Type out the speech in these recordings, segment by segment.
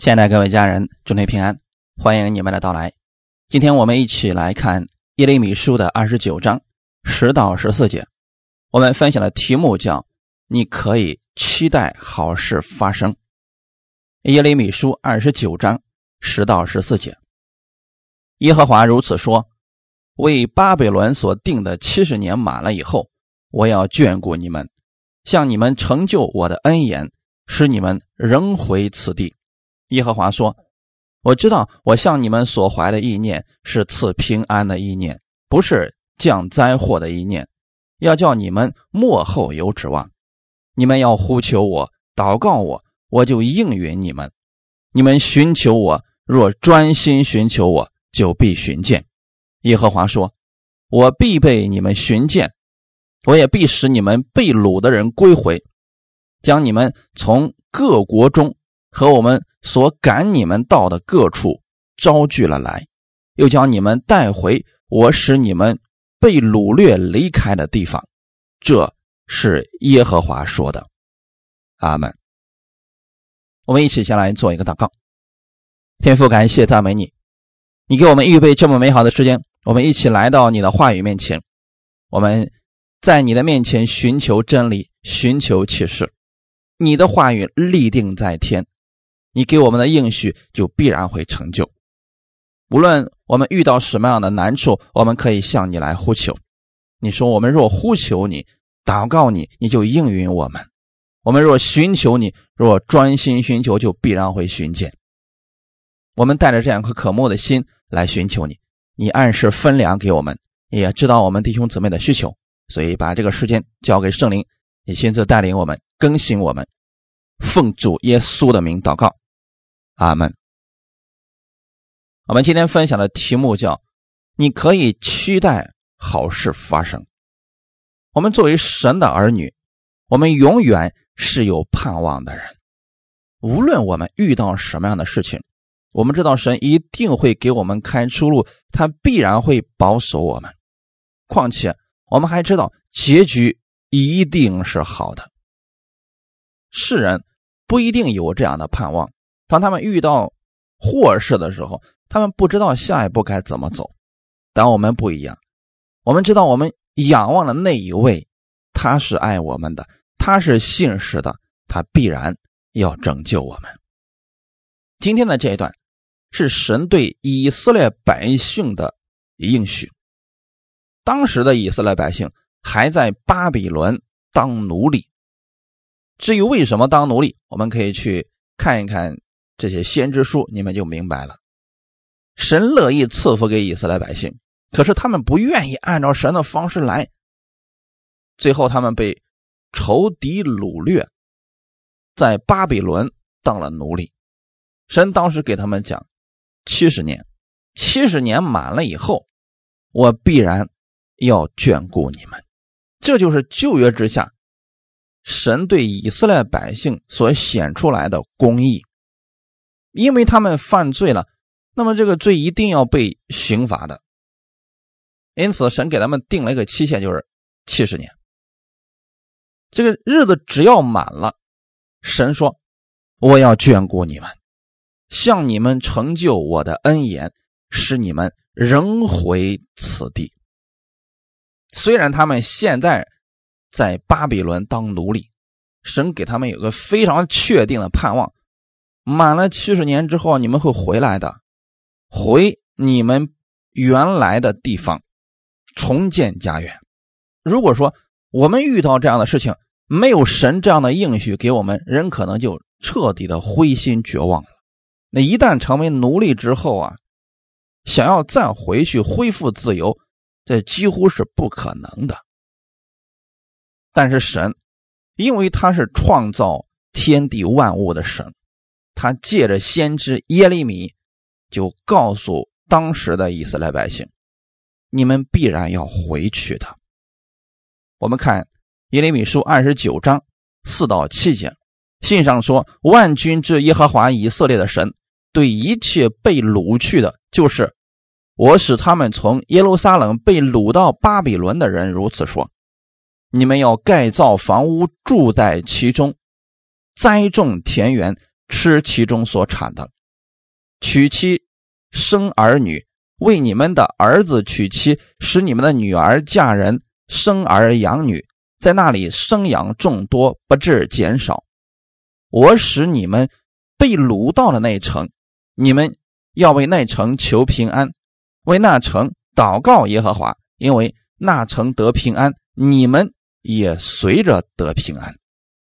亲爱的各位家人，祝您平安，欢迎你们的到来。今天我们一起来看耶利米书的二十九章十到十四节。我们分享的题目叫“你可以期待好事发生”。耶利米书二十九章十到十四节，耶和华如此说：“为巴比伦所定的七十年满了以后，我要眷顾你们，向你们成就我的恩言，使你们仍回此地。”耶和华说：“我知道，我向你们所怀的意念是赐平安的意念，不是降灾祸的意念，要叫你们幕后有指望。你们要呼求我，祷告我，我就应允你们。你们寻求我，若专心寻求我，就必寻见。”耶和华说：“我必被你们寻见，我也必使你们被掳的人归回，将你们从各国中和我们。”所赶你们到的各处招聚了来，又将你们带回我使你们被掳掠离开的地方。这是耶和华说的。阿门。我们一起先来做一个祷告。天父，感谢赞美你，你给我们预备这么美好的时间，我们一起来到你的话语面前，我们在你的面前寻求真理，寻求启示。你的话语立定在天。你给我们的应许就必然会成就。无论我们遇到什么样的难处，我们可以向你来呼求。你说：“我们若呼求你，祷告你，你就应允我们。我们若寻求你，若专心寻求，就必然会寻见。”我们带着这样一颗渴慕的心来寻求你，你按时分粮给我们，也知道我们弟兄姊妹的需求，所以把这个时间交给圣灵，你亲自带领我们，更新我们。奉主耶稣的名祷告。阿门。我们今天分享的题目叫“你可以期待好事发生”。我们作为神的儿女，我们永远是有盼望的人。无论我们遇到什么样的事情，我们知道神一定会给我们开出路，他必然会保守我们。况且，我们还知道结局一定是好的。世人不一定有这样的盼望。当他们遇到祸事的时候，他们不知道下一步该怎么走。但我们不一样，我们知道我们仰望的那一位，他是爱我们的，他是信实的，他必然要拯救我们。今天的这一段是神对以色列百姓的应许。当时的以色列百姓还在巴比伦当奴隶。至于为什么当奴隶，我们可以去看一看。这些先知书，你们就明白了。神乐意赐福给以色列百姓，可是他们不愿意按照神的方式来。最后，他们被仇敌掳掠，在巴比伦当了奴隶。神当时给他们讲：七十年，七十年满了以后，我必然要眷顾你们。这就是旧约之下，神对以色列百姓所显出来的公义。因为他们犯罪了，那么这个罪一定要被刑罚的。因此，神给他们定了一个期限，就是七十年。这个日子只要满了，神说：“我要眷顾你们，向你们成就我的恩言，使你们仍回此地。”虽然他们现在在巴比伦当奴隶，神给他们有个非常确定的盼望。满了七十年之后，你们会回来的，回你们原来的地方，重建家园。如果说我们遇到这样的事情，没有神这样的应许给我们，人可能就彻底的灰心绝望了。那一旦成为奴隶之后啊，想要再回去恢复自由，这几乎是不可能的。但是神，因为他是创造天地万物的神。他借着先知耶利米，就告诉当时的以色列百姓：“你们必然要回去的。”我们看耶利米书二十九章四到七节，信上说：“万军之耶和华以色列的神对一切被掳去的，就是我使他们从耶路撒冷被掳到巴比伦的人如此说：你们要盖造房屋，住在其中，栽种田园。”吃其中所产的，娶妻生儿女，为你们的儿子娶妻，使你们的女儿嫁人，生儿养女，在那里生养众多，不致减少。我使你们被掳到了那城，你们要为那城求平安，为那城祷告耶和华，因为那城得平安，你们也随着得平安。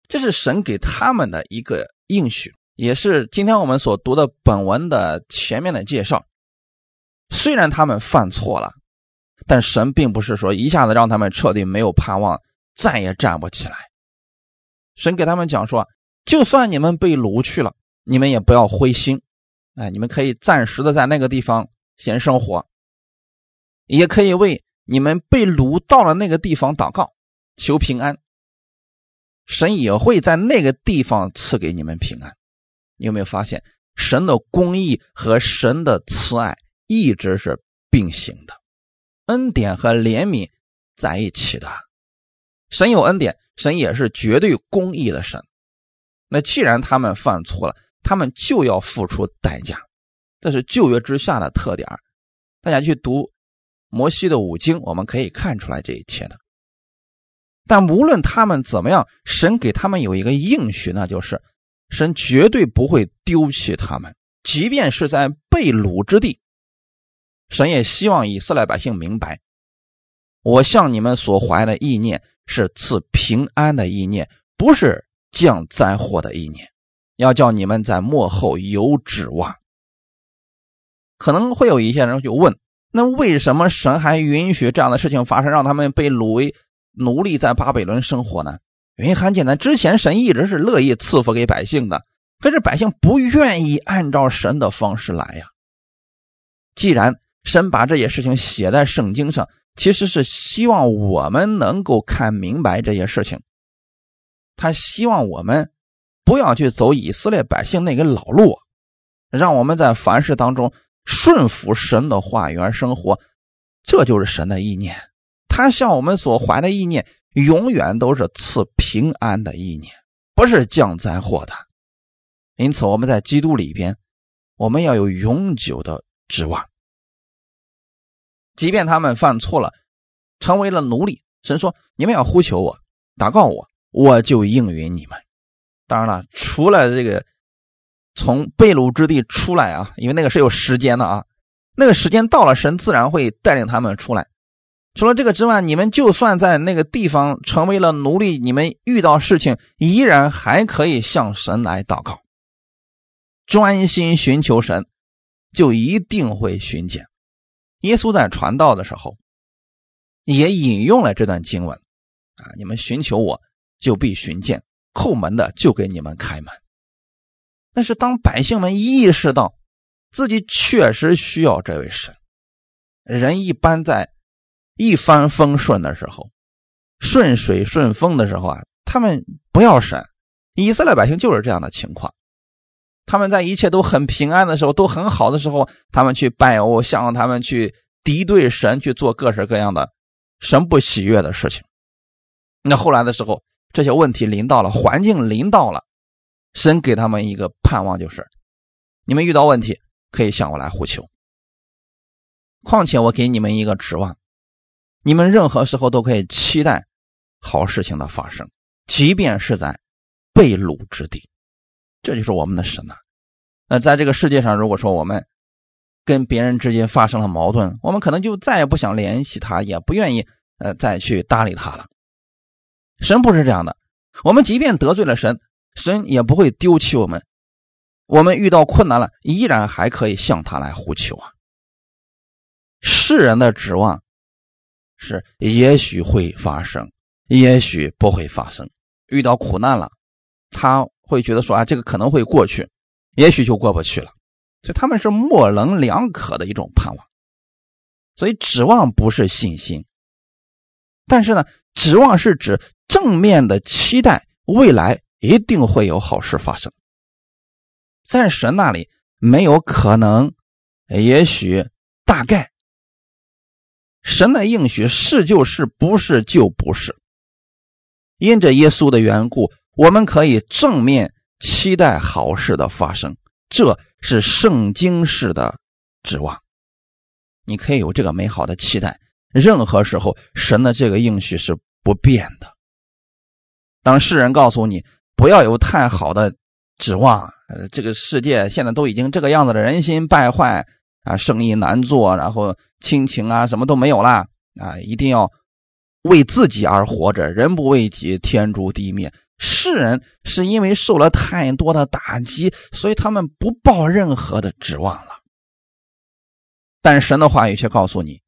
这是神给他们的一个应许，也是今天我们所读的本文的前面的介绍。虽然他们犯错了，但神并不是说一下子让他们彻底没有盼望，再也站不起来。神给他们讲说，就算你们被掳去了，你们也不要灰心，哎，你们可以暂时的在那个地方先生活，也可以为你们被掳到了那个地方祷告，求平安。神也会在那个地方赐给你们平安。你有没有发现，神的公义和神的慈爱一直是并行的，恩典和怜悯在一起的。神有恩典，神也是绝对公义的神。那既然他们犯错了，他们就要付出代价，这是旧约之下的特点。大家去读摩西的五经，我们可以看出来这一切的。但无论他们怎么样，神给他们有一个应许，那就是神绝对不会丢弃他们，即便是在被掳之地。神也希望以色列百姓明白，我向你们所怀的意念是赐平安的意念，不是降灾祸的意念，要叫你们在幕后有指望。可能会有一些人就问：那为什么神还允许这样的事情发生，让他们被掳为？奴隶在巴比伦生活呢？原因很简单，之前神一直是乐意赐福给百姓的，可是百姓不愿意按照神的方式来呀。既然神把这些事情写在圣经上，其实是希望我们能够看明白这些事情。他希望我们不要去走以色列百姓那个老路，让我们在凡事当中顺服神的话语而生活，这就是神的意念。他向我们所怀的意念，永远都是赐平安的意念，不是降灾祸的。因此，我们在基督里边，我们要有永久的指望。即便他们犯错了，成为了奴隶，神说：“你们要呼求我，祷告我，我就应允你们。”当然了，除了这个从被掳之地出来啊，因为那个是有时间的啊，那个时间到了，神自然会带领他们出来。除了这个之外，你们就算在那个地方成为了奴隶，你们遇到事情依然还可以向神来祷告，专心寻求神，就一定会寻见。耶稣在传道的时候也引用了这段经文啊，你们寻求我就必寻见，叩门的就给你们开门。但是当百姓们意识到自己确实需要这位神，人一般在。一帆风顺的时候，顺水顺风的时候啊，他们不要神。以色列百姓就是这样的情况，他们在一切都很平安的时候，都很好的时候，他们去拜偶像，他们去敌对神，去做各式各样的神不喜悦的事情。那后来的时候，这些问题临到了，环境临到了，神给他们一个盼望，就是你们遇到问题可以向我来呼求。况且我给你们一个指望。你们任何时候都可以期待好事情的发生，即便是在被掳之地，这就是我们的神呐。那在这个世界上，如果说我们跟别人之间发生了矛盾，我们可能就再也不想联系他，也不愿意呃再去搭理他了。神不是这样的，我们即便得罪了神，神也不会丢弃我们。我们遇到困难了，依然还可以向他来呼求啊。世人的指望。是，也许会发生，也许不会发生。遇到苦难了，他会觉得说啊，这个可能会过去，也许就过不去了。所以他们是模棱两可的一种盼望。所以指望不是信心，但是呢，指望是指正面的期待未来一定会有好事发生。在神那里没有可能，也许，大概。神的应许是就是，不是就不是。因着耶稣的缘故，我们可以正面期待好事的发生，这是圣经式的指望。你可以有这个美好的期待，任何时候神的这个应许是不变的。当世人告诉你不要有太好的指望，呃，这个世界现在都已经这个样子了，人心败坏啊，生意难做，然后亲情啊什么都没有了啊，一定要为自己而活着，人不为己，天诛地灭。世人是因为受了太多的打击，所以他们不抱任何的指望了。但神的话语却告诉你，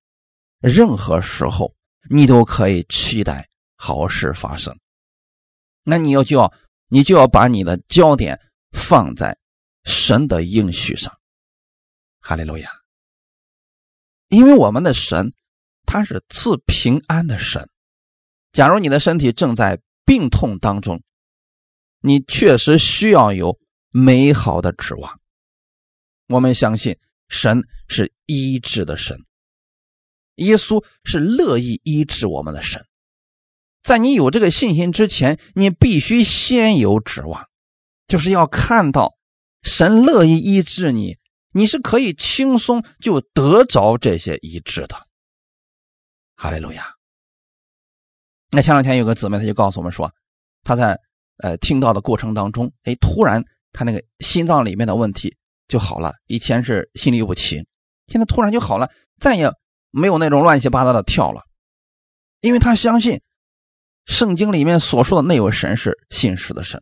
任何时候你都可以期待好事发生。那你要就要你就要把你的焦点放在神的应许上。哈利路亚！因为我们的神他是赐平安的神。假如你的身体正在病痛当中，你确实需要有美好的指望。我们相信神是医治的神，耶稣是乐意医治我们的神。在你有这个信心之前，你必须先有指望，就是要看到神乐意医治你，你是可以轻松就得着这些医治的。哈利路亚。那前两天有个姊妹，她就告诉我们说，她在呃听到的过程当中，哎，突然她那个心脏里面的问题就好了。以前是心律不齐，现在突然就好了，再也没有那种乱七八糟的跳了。因为她相信圣经里面所说的那位神是信实的神，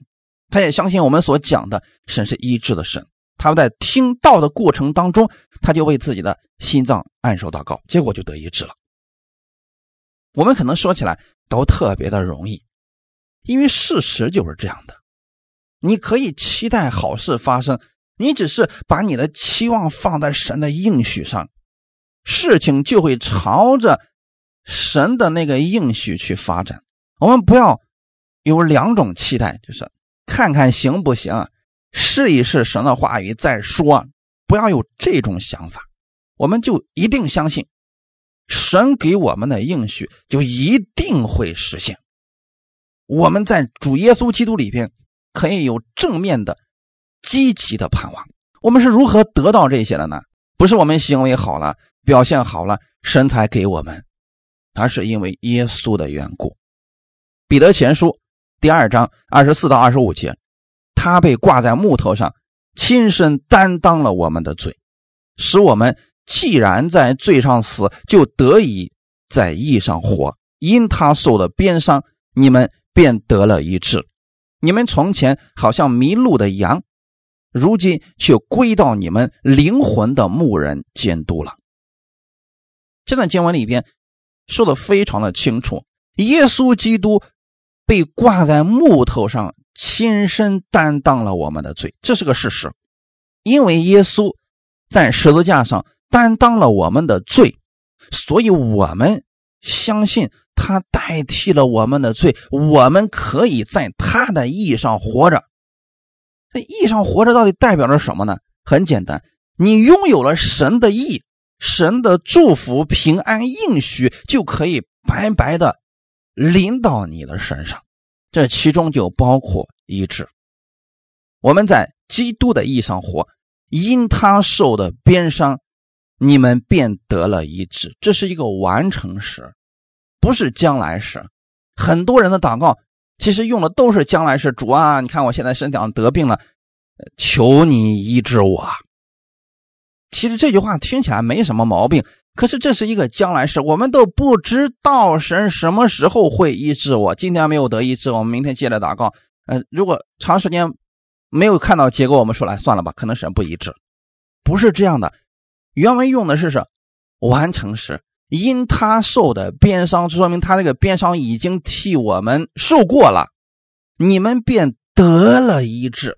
她也相信我们所讲的神是医治的神。她在听到的过程当中，他就为自己的心脏按手祷告，结果就得医治了。我们可能说起来。都特别的容易，因为事实就是这样的。你可以期待好事发生，你只是把你的期望放在神的应许上，事情就会朝着神的那个应许去发展。我们不要有两种期待，就是看看行不行，试一试神的话语再说。不要有这种想法，我们就一定相信。神给我们的应许就一定会实现。我们在主耶稣基督里边可以有正面的、积极的盼望。我们是如何得到这些的呢？不是我们行为好了、表现好了，神才给我们，而是因为耶稣的缘故。彼得前书第二章二十四到二十五节，他被挂在木头上，亲身担当了我们的罪，使我们。既然在罪上死，就得以在义上活。因他受的鞭伤，你们便得了医治。你们从前好像迷路的羊，如今却归到你们灵魂的牧人监督了。这段经文里边说的非常的清楚：耶稣基督被挂在木头上，亲身担当了我们的罪，这是个事实。因为耶稣在十字架上。担当了我们的罪，所以我们相信他代替了我们的罪，我们可以在他的意义上活着。在意义上活着到底代表着什么呢？很简单，你拥有了神的意，神的祝福、平安、应许就可以白白的临到你的身上。这其中就包括医治。我们在基督的意义上活，因他受的鞭伤。你们便得了医治，这是一个完成时，不是将来时。很多人的祷告其实用的都是将来时。主啊，你看我现在身体上得病了，求你医治我。其实这句话听起来没什么毛病，可是这是一个将来时，我们都不知道神什么时候会医治我。今天没有得医治，我们明天接着祷告。呃，如果长时间没有看到结果，我们说来算了吧，可能神不医治，不是这样的。原文用的是是完成时，因他受的鞭伤，说明他这个鞭伤已经替我们受过了，你们便得了医治。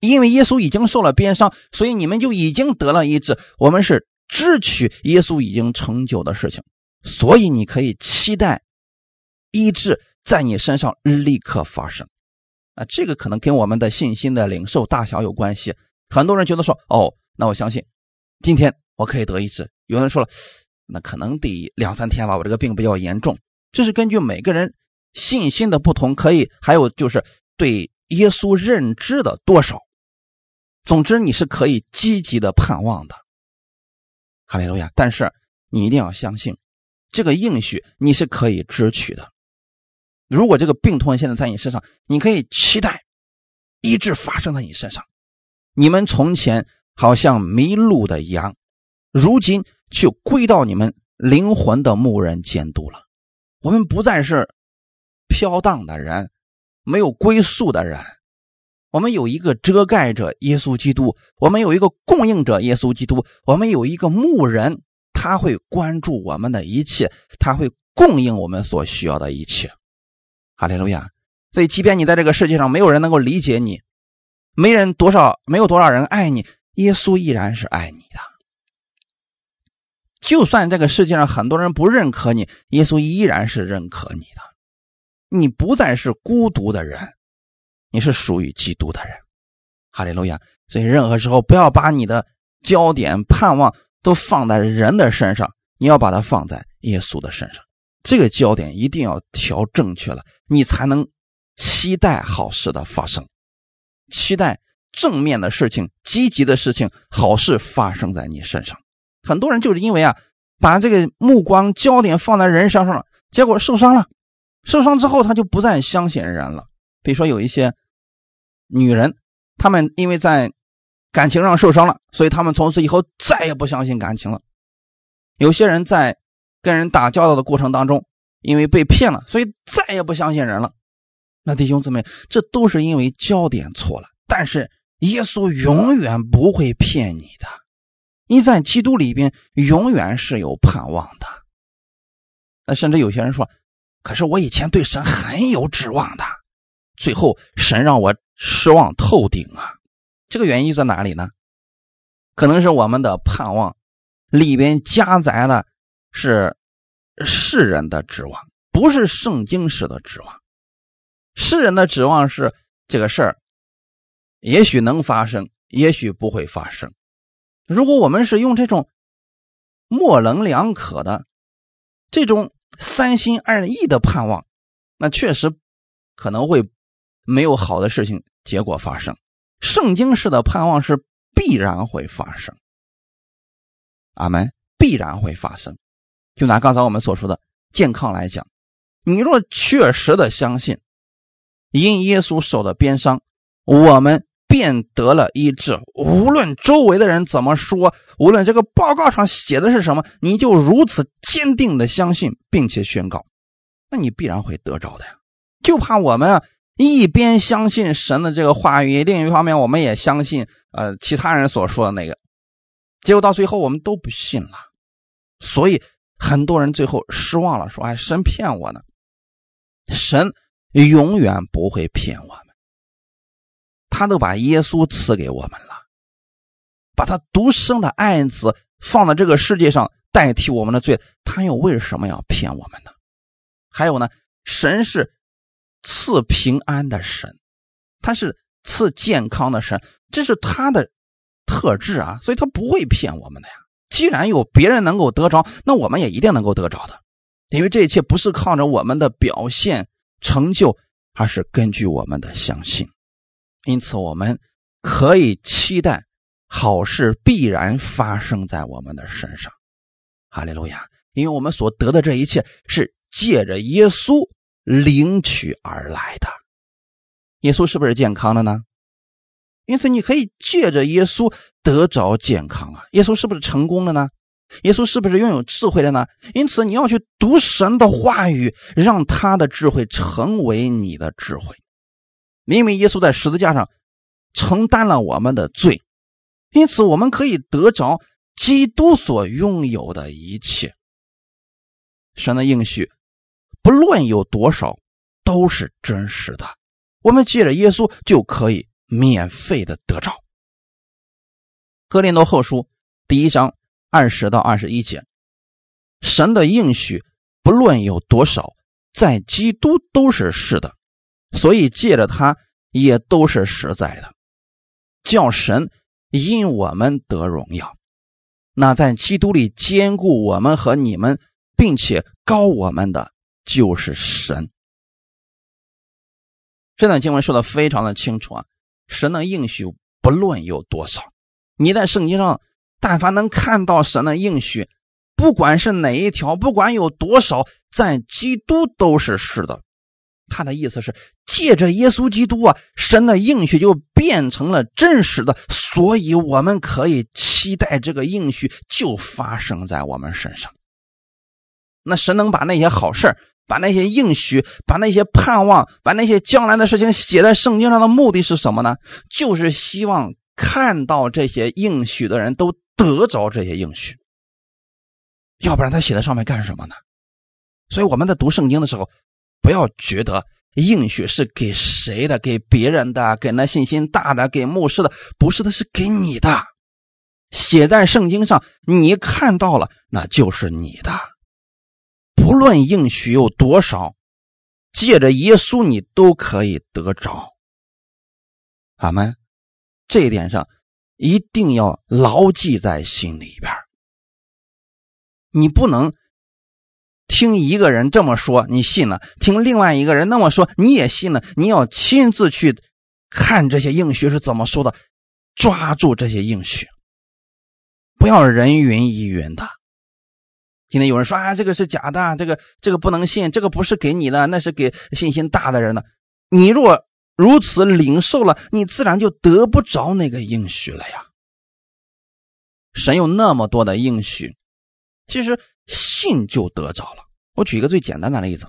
因为耶稣已经受了鞭伤，所以你们就已经得了医治。我们是支取耶稣已经成就的事情，所以你可以期待医治在你身上立刻发生。啊，这个可能跟我们的信心的领受大小有关系。很多人觉得说，哦。那我相信，今天我可以得医治。有人说了，那可能得两三天吧，我这个病比较严重。这是根据每个人信心的不同，可以还有就是对耶稣认知的多少。总之，你是可以积极的盼望的，哈利路亚！但是你一定要相信，这个应许你是可以支取的。如果这个病痛现在在你身上，你可以期待医治发生在你身上。你们从前好像迷路的羊，如今却归到你们灵魂的牧人监督了。我们不再是飘荡的人，没有归宿的人。我们有一个遮盖者耶稣基督，我们有一个供应者耶稣基督，我们有一个牧人，他会关注我们的一切，他会供应我们所需要的一切。哈利路亚！所以，即便你在这个世界上没有人能够理解你，没人多少没有多少人爱你，耶稣依然是爱你的。就算这个世界上很多人不认可你，耶稣依然是认可你的。你不再是孤独的人。你是属于基督的人，哈利路亚！所以任何时候不要把你的焦点、盼望都放在人的身上，你要把它放在耶稣的身上。这个焦点一定要调正确了，你才能期待好事的发生，期待正面的事情、积极的事情、好事发生在你身上。很多人就是因为啊，把这个目光焦点放在人身上了，结果受伤了，受伤之后他就不再相信人了。比如说有一些。女人，她们因为在感情上受伤了，所以她们从此以后再也不相信感情了。有些人在跟人打交道的过程当中，因为被骗了，所以再也不相信人了。那弟兄姊妹，这都是因为焦点错了。但是耶稣永远不会骗你的，你在基督里边永远是有盼望的。那甚至有些人说：“可是我以前对神很有指望的。”最后，神让我失望透顶啊！这个原因在哪里呢？可能是我们的盼望里边夹杂的是世人的指望，不是圣经式的指望。世人的指望是这个事儿，也许能发生，也许不会发生。如果我们是用这种模棱两可的、这种三心二意的盼望，那确实可能会。没有好的事情结果发生，圣经式的盼望是必然会发生。阿门，必然会发生。就拿刚才我们所说的健康来讲，你若确实的相信，因耶稣受的鞭伤，我们便得了医治。无论周围的人怎么说，无论这个报告上写的是什么，你就如此坚定的相信，并且宣告，那你必然会得着的呀。就怕我们啊。一边相信神的这个话语，另一方面我们也相信呃其他人所说的那个，结果到最后我们都不信了，所以很多人最后失望了，说：“哎，神骗我呢。”神永远不会骗我们，他都把耶稣赐给我们了，把他独生的爱子放在这个世界上代替我们的罪，他又为什么要骗我们呢？还有呢，神是。赐平安的神，他是赐健康的神，这是他的特质啊，所以他不会骗我们的呀。既然有别人能够得着，那我们也一定能够得着的，因为这一切不是靠着我们的表现成就，而是根据我们的相信。因此，我们可以期待好事必然发生在我们的身上。哈利路亚！因为我们所得的这一切是借着耶稣。领取而来的，耶稣是不是健康的呢？因此，你可以借着耶稣得着健康啊！耶稣是不是成功的呢？耶稣是不是拥有智慧的呢？因此，你要去读神的话语，让他的智慧成为你的智慧。因为耶稣在十字架上承担了我们的罪，因此我们可以得着基督所拥有的一切。神的应许。不论有多少，都是真实的。我们借着耶稣就可以免费的得着。哥林多后书第一章二十到二十一节，神的应许不论有多少，在基督都是是的，所以借着他也都是实在的，叫神因我们得荣耀。那在基督里兼顾我们和你们，并且高我们的。就是神。这段经文说的非常的清楚啊，神的应许不论有多少，你在圣经上但凡能看到神的应许，不管是哪一条，不管有多少，在基督都是是的。他的意思是，借着耶稣基督啊，神的应许就变成了真实的，所以我们可以期待这个应许就发生在我们身上。那神能把那些好事把那些应许，把那些盼望，把那些将来的事情写在圣经上的目的是什么呢？就是希望看到这些应许的人都得着这些应许。要不然他写在上面干什么呢？所以我们在读圣经的时候，不要觉得应许是给谁的，给别人的，给那信心大的，给牧师的，不是的，是给你的。写在圣经上，你看到了，那就是你的。不论应许有多少，借着耶稣你都可以得着。阿门。这一点上一定要牢记在心里边。你不能听一个人这么说，你信了；听另外一个人那么说，你也信了。你要亲自去看这些应许是怎么说的，抓住这些应许，不要人云亦云的。今天有人说啊，这个是假的，这个这个不能信，这个不是给你的，那是给信心大的人的。你若如此领受了，你自然就得不着那个应许了呀。神有那么多的应许，其实信就得着了。我举一个最简单的例子，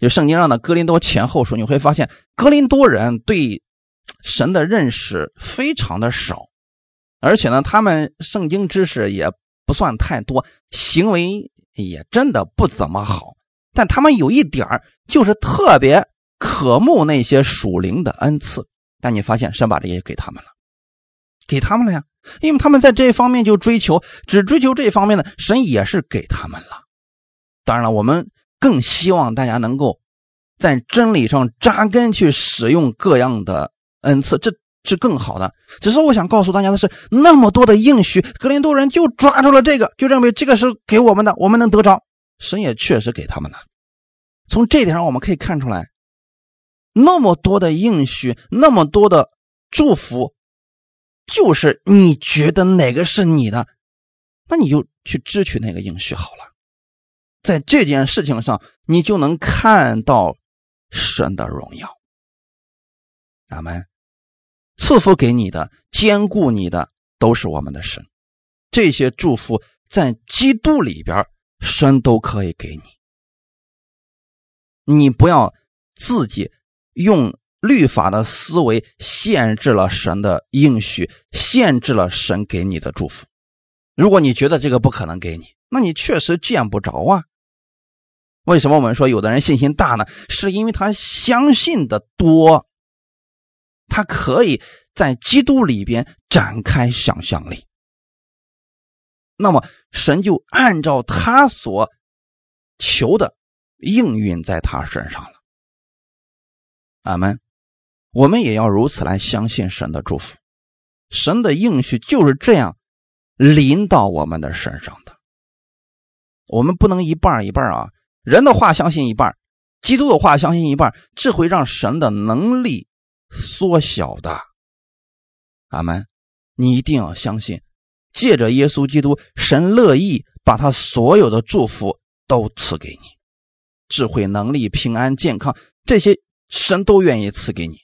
就圣经上的哥林多前后书，你会发现哥林多人对神的认识非常的少，而且呢，他们圣经知识也。不算太多，行为也真的不怎么好，但他们有一点就是特别渴慕那些属灵的恩赐。但你发现神把这些给他们了，给他们了呀，因为他们在这方面就追求，只追求这方面的，神也是给他们了。当然了，我们更希望大家能够在真理上扎根，去使用各样的恩赐。这。是更好的，只是我想告诉大家的是，那么多的应许，格林多人就抓住了这个，就认为这个是给我们的，我们能得着。神也确实给他们了。从这点上我们可以看出来，那么多的应许，那么多的祝福，就是你觉得哪个是你的，那你就去支取那个应许好了。在这件事情上，你就能看到神的荣耀。阿门。赐福给你的、兼顾你的，都是我们的神。这些祝福在基督里边，神都可以给你。你不要自己用律法的思维限制了神的应许，限制了神给你的祝福。如果你觉得这个不可能给你，那你确实见不着啊。为什么我们说有的人信心大呢？是因为他相信的多。他可以在基督里边展开想象力，那么神就按照他所求的应运在他身上了。阿门。我们也要如此来相信神的祝福，神的应许就是这样临到我们的身上的。我们不能一半一半啊，人的话相信一半，基督的话相信一半，这会让神的能力。缩小的，阿门！你一定要相信，借着耶稣基督，神乐意把他所有的祝福都赐给你，智慧、能力、平安、健康，这些神都愿意赐给你，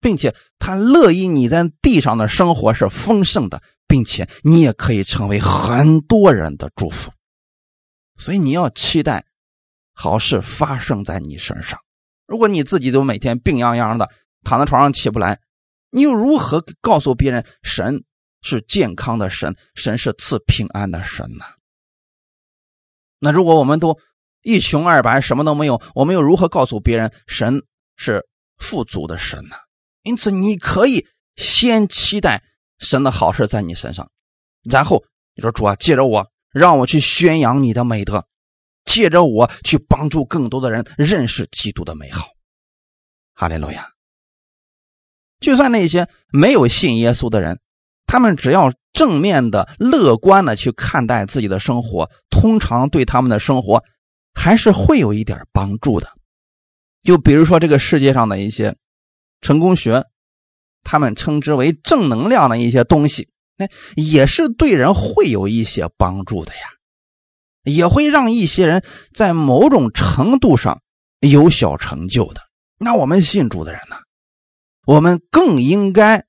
并且他乐意你在地上的生活是丰盛的，并且你也可以成为很多人的祝福。所以你要期待好事发生在你身上。如果你自己都每天病殃殃的，躺在床上起不来，你又如何告诉别人神是健康的神，神是赐平安的神呢？那如果我们都一穷二白，什么都没有，我们又如何告诉别人神是富足的神呢？因此，你可以先期待神的好事在你身上，然后你说主啊，借着我，让我去宣扬你的美德，借着我去帮助更多的人认识基督的美好。哈利路亚。就算那些没有信耶稣的人，他们只要正面的、乐观的去看待自己的生活，通常对他们的生活还是会有一点帮助的。就比如说这个世界上的一些成功学，他们称之为正能量的一些东西，那，也是对人会有一些帮助的呀，也会让一些人在某种程度上有小成就的。那我们信主的人呢，我们更应该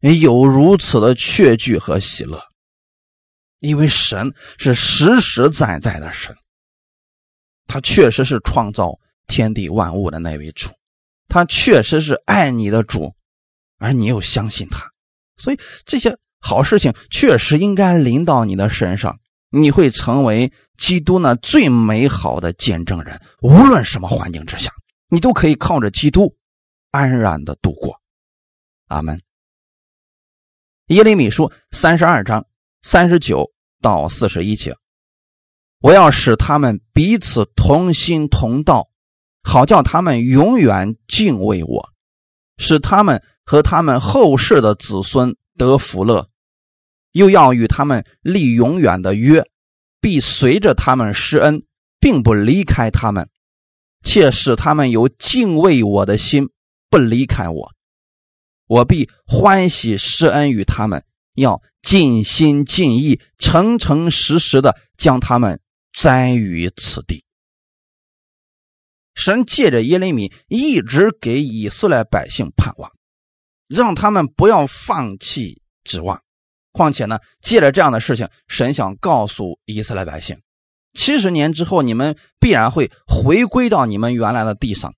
有如此的确据和喜乐，因为神是实实在在的神，他确实是创造天地万物的那位主，他确实是爱你的主，而你又相信他，所以这些好事情确实应该临到你的身上，你会成为基督那最美好的见证人，无论什么环境之下。你都可以靠着基督安然的度过，阿门。耶利米书三十二章三十九到四十一节，我要使他们彼此同心同道，好叫他们永远敬畏我，使他们和他们后世的子孙得福乐，又要与他们立永远的约，必随着他们施恩，并不离开他们。且使他们有敬畏我的心，不离开我，我必欢喜施恩于他们，要尽心尽意、诚诚实实的将他们栽于此地。神借着耶利米一直给以色列百姓盼望，让他们不要放弃指望。况且呢，借着这样的事情，神想告诉以色列百姓。七十年之后，你们必然会回归到你们原来的地上，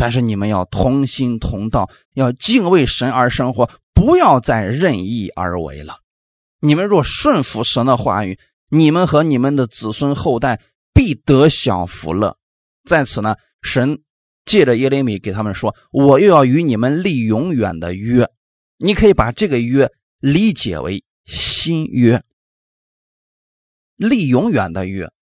但是你们要同心同道，要敬畏神而生活，不要再任意而为了。你们若顺服神的话语，你们和你们的子孙后代必得享福乐。在此呢，神借着耶利米给他们说：“我又要与你们立永远的约。”你可以把这个约理解为新约。立永远的约，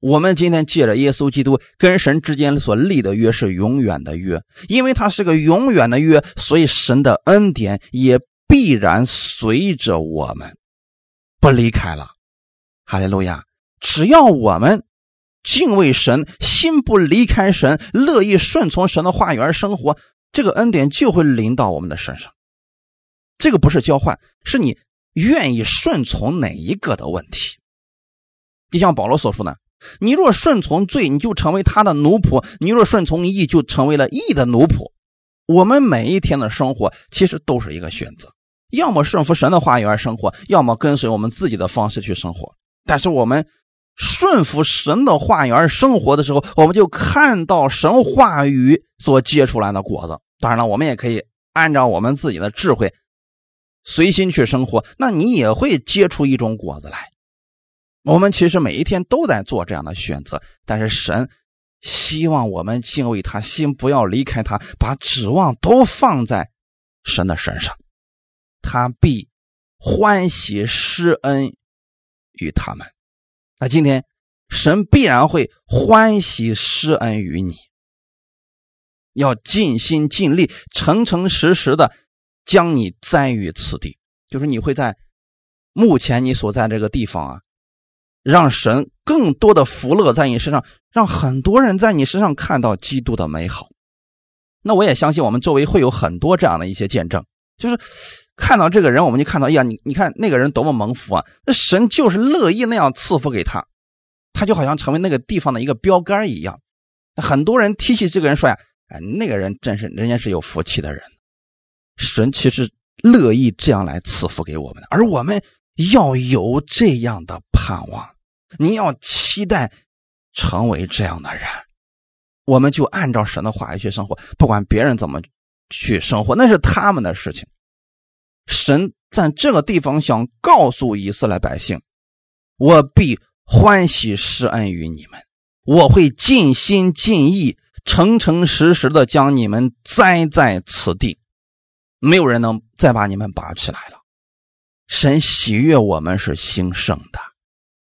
我们今天借着耶稣基督跟神之间所立的约是永远的约，因为它是个永远的约，所以神的恩典也必然随着我们不离开了。哈利路亚！只要我们敬畏神，心不离开神，乐意顺从神的话语而生活，这个恩典就会临到我们的身上。这个不是交换，是你。愿意顺从哪一个的问题？就像保罗所说的：“你若顺从罪，你就成为他的奴仆；你若顺从义，就成为了义的奴仆。”我们每一天的生活其实都是一个选择，要么顺服神的话语而生活，要么跟随我们自己的方式去生活。但是我们顺服神的话语而生活的时候，我们就看到神话语所结出来的果子。当然了，我们也可以按照我们自己的智慧。随心去生活，那你也会结出一种果子来。我们其实每一天都在做这样的选择，但是神希望我们敬畏他，心不要离开他，把指望都放在神的身上，他必欢喜施恩于他们。那今天神必然会欢喜施恩于你，要尽心尽力、诚诚实实的。将你栽于此地，就是你会在目前你所在这个地方啊，让神更多的福乐在你身上，让很多人在你身上看到基督的美好。那我也相信我们周围会有很多这样的一些见证，就是看到这个人，我们就看到，哎呀，你你看那个人多么蒙福啊！那神就是乐意那样赐福给他，他就好像成为那个地方的一个标杆一样。很多人提起这个人说呀，哎，那个人真是人家是有福气的人。神其实乐意这样来赐福给我们，而我们要有这样的盼望。你要期待成为这样的人，我们就按照神的话语去生活，不管别人怎么去生活，那是他们的事情。神在这个地方想告诉以色列百姓：我必欢喜施恩于你们，我会尽心尽意、诚诚实实的将你们栽在此地。没有人能再把你们拔起来了。神喜悦我们是兴盛的。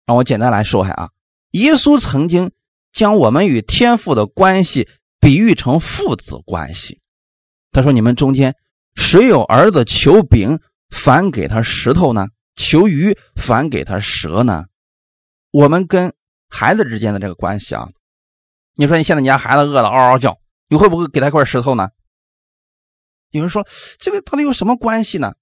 让我简单来说一下啊，耶稣曾经将我们与天父的关系比喻成父子关系。他说：“你们中间谁有儿子求饼，反给他石头呢？求鱼，反给他蛇呢？”我们跟孩子之间的这个关系啊，你说你现在你家孩子饿了嗷嗷叫，你会不会给他一块石头呢？有人说这个到底有什么关系呢？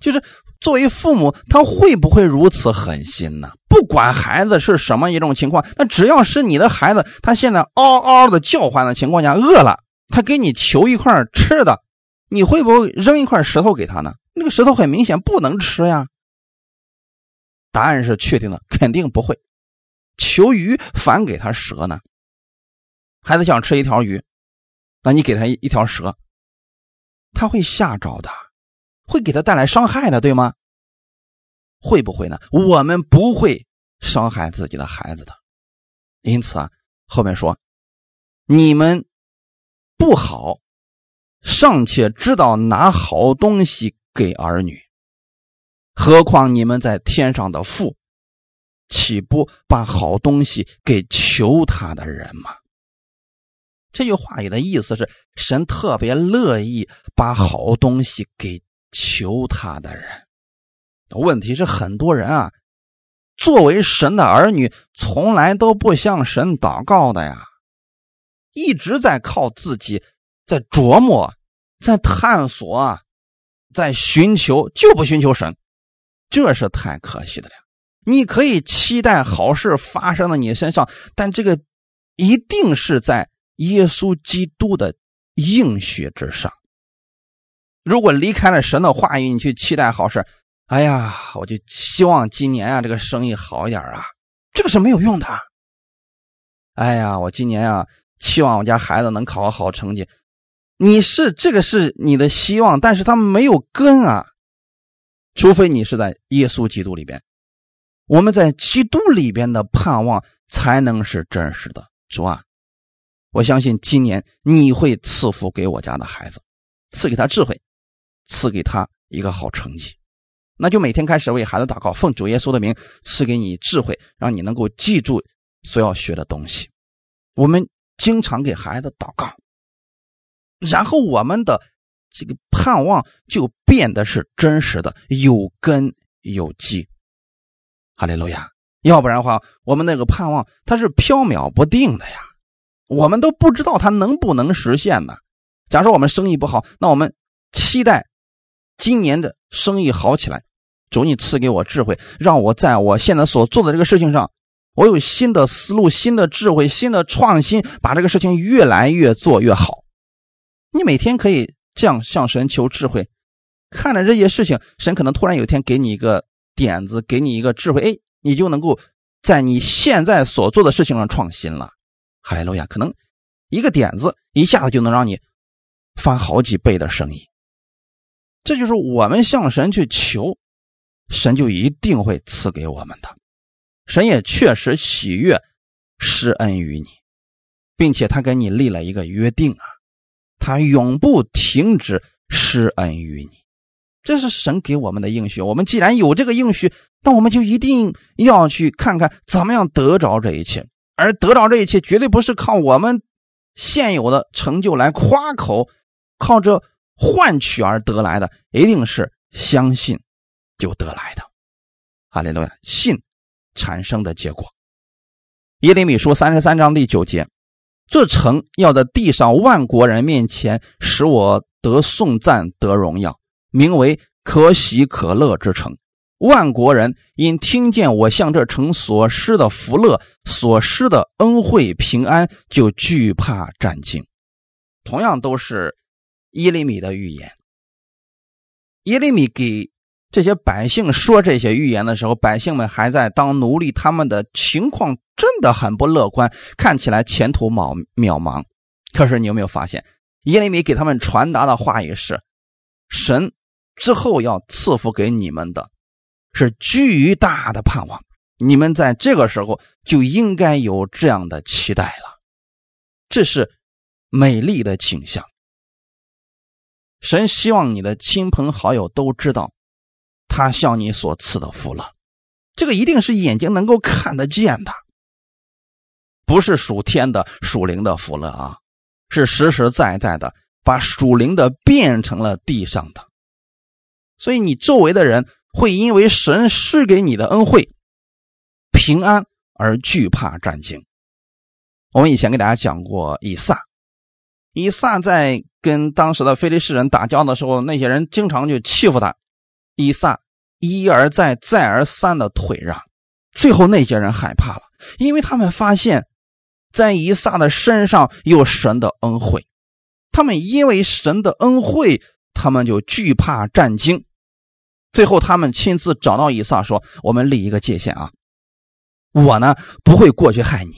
就是作为父母，他会不会如此狠心呢？不管孩子是什么一种情况，那只要是你的孩子，他现在嗷嗷的叫唤的情况下饿了，他给你求一块吃的，你会不会扔一块石头给他呢？那个石头很明显不能吃呀。答案是确定的，肯定不会。求鱼反给他蛇呢？孩子想吃一条鱼，那你给他一一条蛇，他会吓着的。会给他带来伤害的，对吗？会不会呢？我们不会伤害自己的孩子的。因此啊，后面说，你们不好，尚且知道拿好东西给儿女，何况你们在天上的父，岂不把好东西给求他的人吗？这句话里的意思是，神特别乐意把好东西给。求他的人，问题是很多人啊，作为神的儿女，从来都不向神祷告的呀，一直在靠自己，在琢磨，在探索，在寻求，就不寻求神，这是太可惜的了。你可以期待好事发生在你身上，但这个一定是在耶稣基督的应许之上。如果离开了神的话语，你去期待好事，哎呀，我就希望今年啊这个生意好一点啊，这个是没有用的。哎呀，我今年啊期望我家孩子能考个好成绩，你是这个是你的希望，但是他没有根啊。除非你是在耶稣基督里边，我们在基督里边的盼望才能是真实的。主啊，我相信今年你会赐福给我家的孩子，赐给他智慧。赐给他一个好成绩，那就每天开始为孩子祷告，奉主耶稣的名赐给你智慧，让你能够记住所要学的东西。我们经常给孩子祷告，然后我们的这个盼望就变得是真实的，有根有基。哈利路亚！要不然的话，我们那个盼望它是飘渺不定的呀，我们都不知道它能不能实现呢。假如说我们生意不好，那我们期待。今年的生意好起来，主你赐给我智慧，让我在我现在所做的这个事情上，我有新的思路、新的智慧、新的创新，把这个事情越来越做越好。你每天可以这样向神求智慧，看着这些事情，神可能突然有一天给你一个点子，给你一个智慧，哎，你就能够在你现在所做的事情上创新了。哈利路亚，可能一个点子一下子就能让你翻好几倍的生意。这就是我们向神去求，神就一定会赐给我们的。神也确实喜悦施恩于你，并且他跟你立了一个约定啊，他永不停止施恩于你。这是神给我们的应许。我们既然有这个应许，那我们就一定要去看看怎么样得着这一切。而得着这一切，绝对不是靠我们现有的成就来夸口，靠着。换取而得来的，一定是相信就得来的。哈利路亚，信产生的结果。耶利米书三十三章第九节：这城要在地上万国人面前使我得颂赞得荣耀，名为可喜可乐之城。万国人因听见我向这城所施的福乐、所施的恩惠平安，就惧怕战惊。同样都是。耶利米的预言，耶利米给这些百姓说这些预言的时候，百姓们还在当奴隶，他们的情况真的很不乐观，看起来前途渺渺茫。可是你有没有发现，耶利米给他们传达的话语是：神之后要赐福给你们的，是巨大的盼望。你们在这个时候就应该有这样的期待了，这是美丽的景象。神希望你的亲朋好友都知道，他向你所赐的福乐，这个一定是眼睛能够看得见的，不是属天的属灵的福乐啊，是实实在在的把属灵的变成了地上的。所以你周围的人会因为神施给你的恩惠、平安而惧怕战惊。我们以前给大家讲过以撒，以撒在跟当时的非利士人打交道的时候，那些人经常就欺负他，以撒一而再、再而三的退让，最后那些人害怕了，因为他们发现，在以撒的身上有神的恩惠，他们因为神的恩惠，他们就惧怕战惊。最后，他们亲自找到以撒说：“我们立一个界限啊，我呢不会过去害你，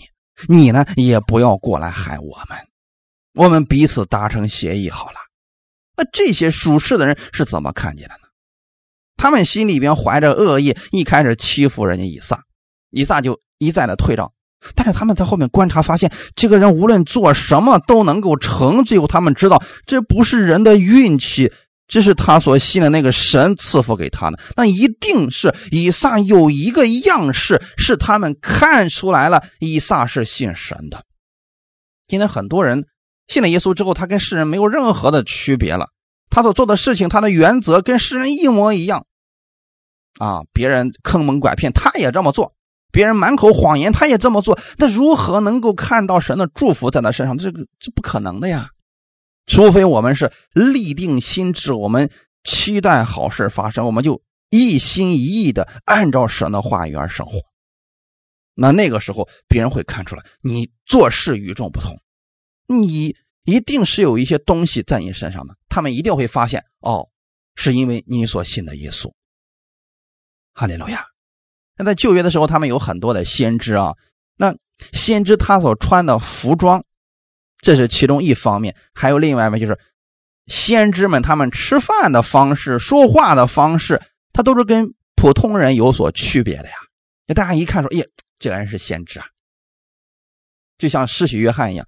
你呢也不要过来害我们，我们彼此达成协议好了。”那这些属世的人是怎么看见的呢？他们心里边怀着恶意，一开始欺负人家以撒，以撒就一再的退让。但是他们在后面观察发现，这个人无论做什么都能够成。最后他们知道，这不是人的运气。这是他所信的那个神赐福给他的，那一定是以撒有一个样式，是他们看出来了，以撒是信神的。今天很多人信了耶稣之后，他跟世人没有任何的区别了，他所做的事情，他的原则跟世人一模一样。啊，别人坑蒙拐骗，他也这么做；别人满口谎言，他也这么做。那如何能够看到神的祝福在他身上？这个这不可能的呀。除非我们是立定心志，我们期待好事发生，我们就一心一意的按照神的话语而生活。那那个时候，别人会看出来你做事与众不同，你一定是有一些东西在你身上的。他们一定会发现，哦，是因为你所信的耶稣。哈利路亚。那在旧约的时候，他们有很多的先知啊，那先知他所穿的服装。这是其中一方面，还有另外一面，就是先知们他们吃饭的方式、说话的方式，他都是跟普通人有所区别的呀。那大家一看说：“耶，这个人是先知啊！”就像施洗约翰一样，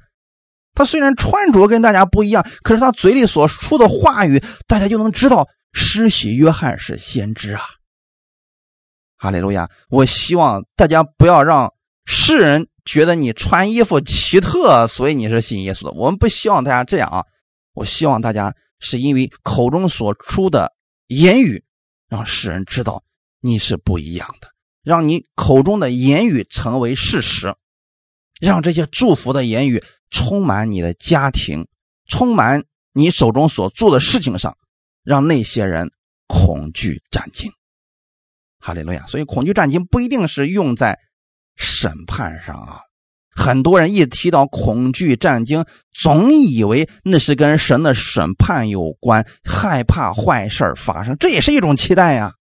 他虽然穿着跟大家不一样，可是他嘴里所出的话语，大家就能知道施洗约翰是先知啊。哈利路亚！我希望大家不要让世人。觉得你穿衣服奇特，所以你是信耶稣的。我们不希望大家这样啊！我希望大家是因为口中所出的言语，让世人知道你是不一样的，让你口中的言语成为事实，让这些祝福的言语充满你的家庭，充满你手中所做的事情上，让那些人恐惧战惊。哈利路亚！所以恐惧战惊不一定是用在。审判上啊，很多人一提到恐惧战惊，总以为那是跟神的审判有关，害怕坏事发生，这也是一种期待呀。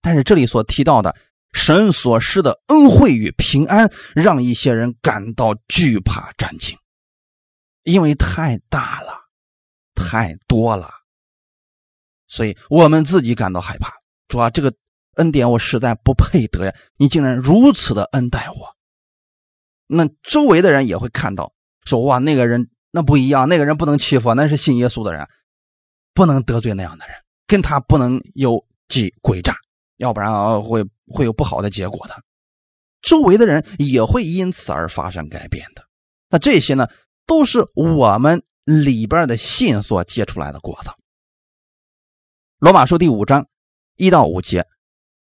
但是这里所提到的神所施的恩惠与平安，让一些人感到惧怕战惊，因为太大了，太多了，所以我们自己感到害怕。主啊，这个。恩典我实在不配得呀！你竟然如此的恩待我，那周围的人也会看到，说哇，那个人那不一样，那个人不能欺负，那是信耶稣的人，不能得罪那样的人，跟他不能有几诡诈，要不然会会有不好的结果的。周围的人也会因此而发生改变的。那这些呢，都是我们里边的信所结出来的果子。罗马书第五章一到五节。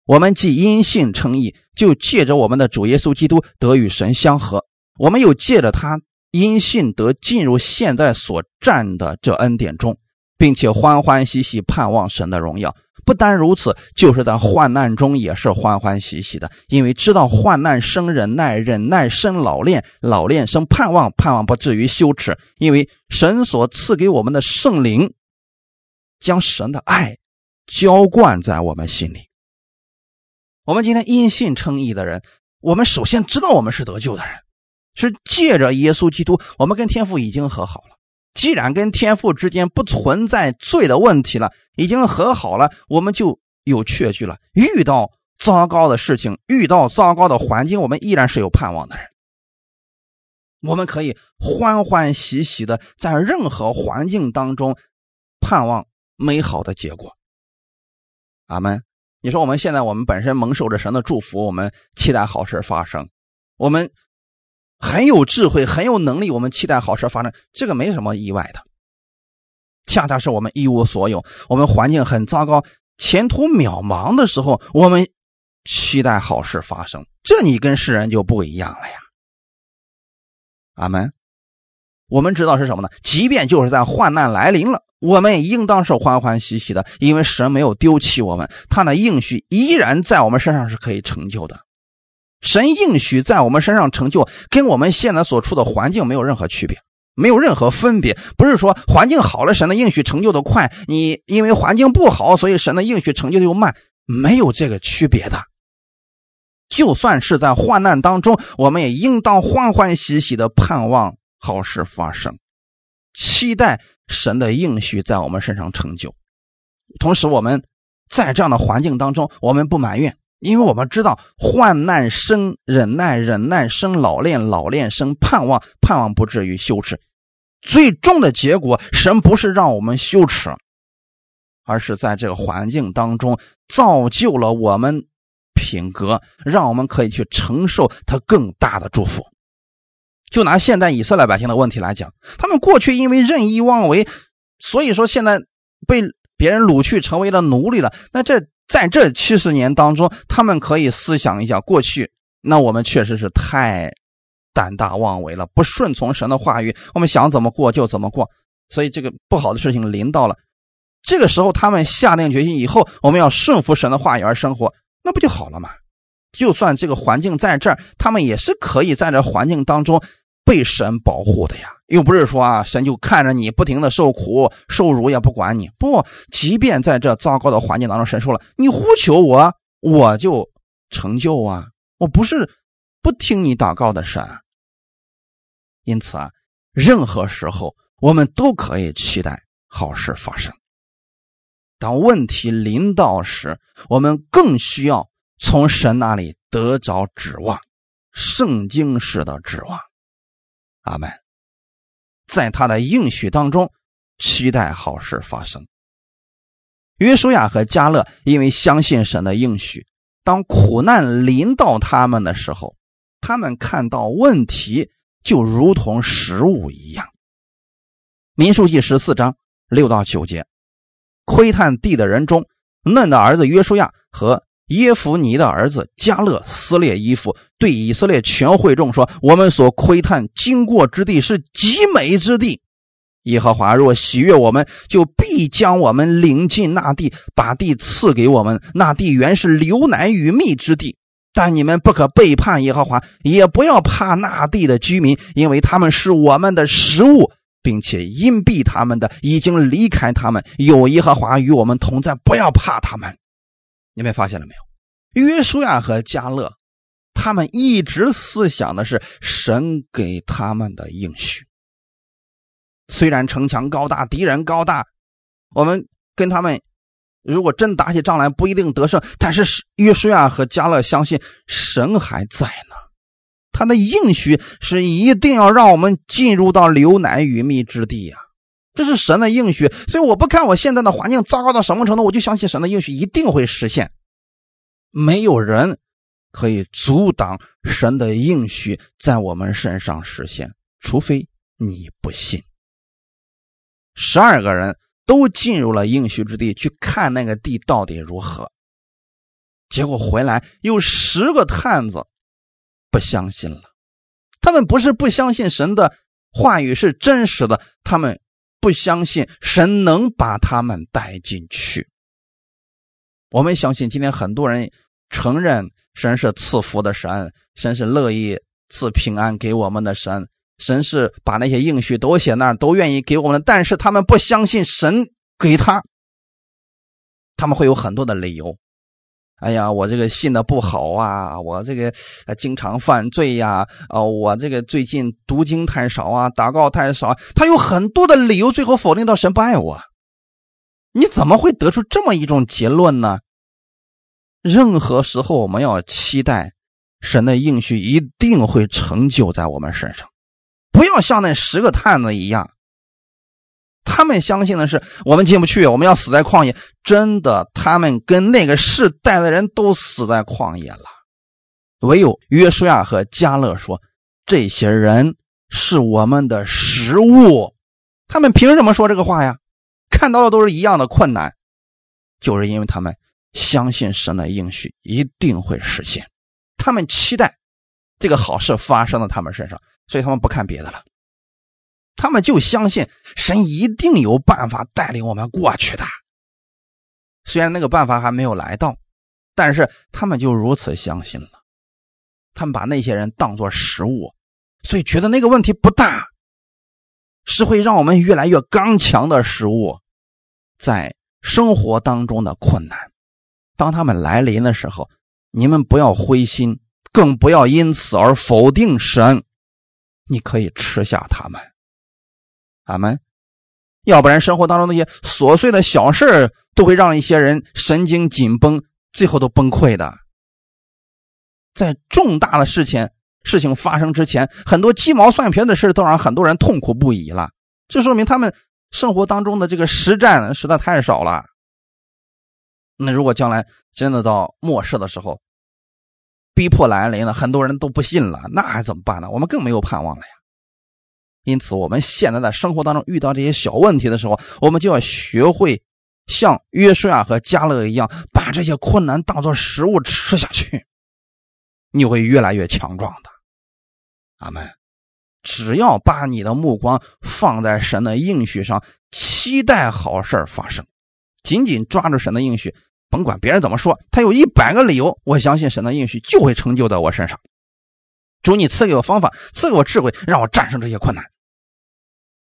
我们既因信称义，就借着我们的主耶稣基督得与神相合；我们又借着他因信得进入现在所占的这恩典中，并且欢欢喜喜盼望神的荣耀。不单如此，就是在患难中也是欢欢喜喜的，因为知道患难生忍耐，忍耐生老练，老练生盼望，盼望不至于羞耻。因为神所赐给我们的圣灵，将神的爱浇灌在我们心里。我们今天因信称义的人，我们首先知道我们是得救的人，是借着耶稣基督，我们跟天父已经和好了。既然跟天父之间不存在罪的问题了，已经和好了，我们就有确据了。遇到糟糕的事情，遇到糟糕的环境，我们依然是有盼望的人。我们可以欢欢喜喜的在任何环境当中盼望美好的结果。阿门。你说我们现在我们本身蒙受着神的祝福，我们期待好事发生，我们很有智慧，很有能力，我们期待好事发生，这个没什么意外的。恰恰是我们一无所有，我们环境很糟糕，前途渺茫的时候，我们期待好事发生，这你跟世人就不一样了呀。阿门。我们知道是什么呢？即便就是在患难来临了，我们也应当是欢欢喜喜的，因为神没有丢弃我们，他的应许依然在我们身上是可以成就的。神应许在我们身上成就，跟我们现在所处的环境没有任何区别，没有任何分别。不是说环境好了，神的应许成就的快；你因为环境不好，所以神的应许成就的又慢，没有这个区别的。就算是在患难当中，我们也应当欢欢喜喜的盼望好事发生，期待神的应许在我们身上成就。同时，我们在这样的环境当中，我们不埋怨。因为我们知道，患难生忍耐，忍耐生老练，老练生盼望，盼望不至于羞耻。最终的结果，神不是让我们羞耻，而是在这个环境当中造就了我们品格，让我们可以去承受他更大的祝福。就拿现在以色列百姓的问题来讲，他们过去因为任意妄为，所以说现在被别人掳去，成为了奴隶了。那这。在这七十年当中，他们可以思想一下过去，那我们确实是太胆大妄为了，不顺从神的话语，我们想怎么过就怎么过，所以这个不好的事情临到了。这个时候，他们下定决心以后我们要顺服神的话语而生活，那不就好了吗？就算这个环境在这儿，他们也是可以在这环境当中。被神保护的呀，又不是说啊，神就看着你不停的受苦受辱也不管你。不，即便在这糟糕的环境当中，神说了，你呼求我，我就成就啊。我不是不听你祷告的神。因此啊，任何时候我们都可以期待好事发生。当问题临到时，我们更需要从神那里得着指望，圣经式的指望。阿门，在他的应许当中，期待好事发生。约书亚和加勒因为相信神的应许，当苦难临到他们的时候，他们看到问题就如同食物一样。民数记十四章六到九节，窥探地的人中，嫩的儿子约书亚和。耶夫尼的儿子加勒撕裂衣服，对以色列全会众说：“我们所窥探经过之地是极美之地。耶和华若喜悦我们，就必将我们领进那地，把地赐给我们。那地原是流奶与蜜之地。但你们不可背叛耶和华，也不要怕那地的居民，因为他们是我们的食物，并且因避他们的已经离开他们。有耶和华与我们同在，不要怕他们。”你们发现了没有？约书亚和加勒，他们一直思想的是神给他们的应许。虽然城墙高大，敌人高大，我们跟他们如果真打起仗来不一定得胜，但是约书亚和加勒相信神还在呢。他的应许是一定要让我们进入到流奶与蜜之地呀。这是神的应许，所以我不看我现在的环境糟糕到什么程度，我就相信神的应许一定会实现。没有人可以阻挡神的应许在我们身上实现，除非你不信。十二个人都进入了应许之地，去看那个地到底如何，结果回来有十个探子不相信了。他们不是不相信神的话语是真实的，他们。不相信神能把他们带进去。我们相信今天很多人承认神是赐福的神，神是乐意赐平安给我们的神，神是把那些应许都写那儿，都愿意给我们。但是他们不相信神给他，他们会有很多的理由。哎呀，我这个信的不好啊，我这个经常犯罪呀，啊，我这个最近读经太少啊，祷告太少，他有很多的理由，最后否定到神不爱我。你怎么会得出这么一种结论呢？任何时候，我们要期待神的应许一定会成就在我们身上，不要像那十个探子一样。他们相信的是我们进不去，我们要死在旷野。真的，他们跟那个世代的人都死在旷野了。唯有约书亚和加勒说：“这些人是我们的食物。”他们凭什么说这个话呀？看到的都是一样的困难，就是因为他们相信神的应许一定会实现。他们期待这个好事发生在他们身上，所以他们不看别的了，他们就相信神一定有办法带领我们过去的。虽然那个办法还没有来到，但是他们就如此相信了。他们把那些人当作食物，所以觉得那个问题不大，是会让我们越来越刚强的食物。在生活当中的困难，当他们来临的时候，你们不要灰心，更不要因此而否定神。你可以吃下他们，阿门。要不然，生活当中那些琐碎的小事都会让一些人神经紧绷，最后都崩溃的。在重大的事情事情发生之前，很多鸡毛蒜皮的事都让很多人痛苦不已了。这说明他们生活当中的这个实战实在太少了。那如果将来真的到末世的时候，逼迫来临了，很多人都不信了，那还怎么办呢？我们更没有盼望了呀。因此，我们现在在生活当中遇到这些小问题的时候，我们就要学会像约书亚和加勒一样，把这些困难当做食物吃下去，你会越来越强壮的。阿门。只要把你的目光放在神的应许上，期待好事发生，紧紧抓住神的应许，甭管别人怎么说，他有一百个理由，我相信神的应许就会成就在我身上。主，你赐给我方法，赐给我智慧，让我战胜这些困难。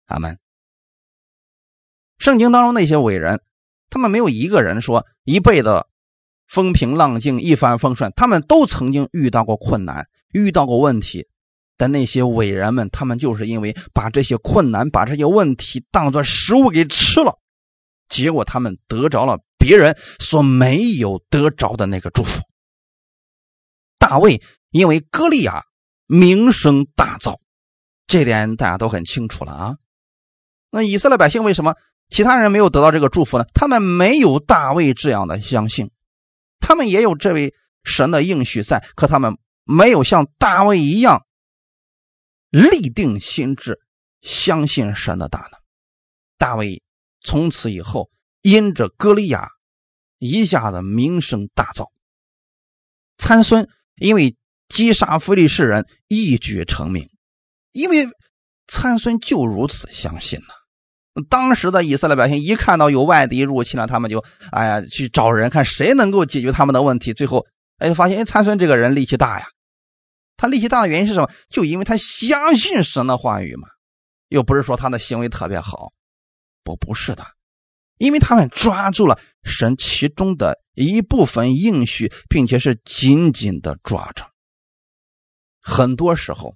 阿门。圣经当中那些伟人，他们没有一个人说一辈子风平浪静、一帆风顺，他们都曾经遇到过困难，遇到过问题。但那些伟人们，他们就是因为把这些困难、把这些问题当做食物给吃了，结果他们得着了别人所没有得着的那个祝福。大卫因为歌利亚名声大噪，这点大家都很清楚了啊。那以色列百姓为什么其他人没有得到这个祝福呢？他们没有大卫这样的相信，他们也有这位神的应许在，可他们没有像大卫一样立定心志，相信神的大能。大卫从此以后因着歌利亚一下子名声大噪，参孙因为击杀非利士人一举成名，因为参孙就如此相信了。当时的以色列百姓一看到有外敌入侵了，他们就哎呀去找人，看谁能够解决他们的问题。最后，哎，发现哎，参孙这个人力气大呀。他力气大的原因是什么？就因为他相信神的话语嘛。又不是说他的行为特别好，不，不是的，因为他们抓住了神其中的一部分应许，并且是紧紧的抓着。很多时候。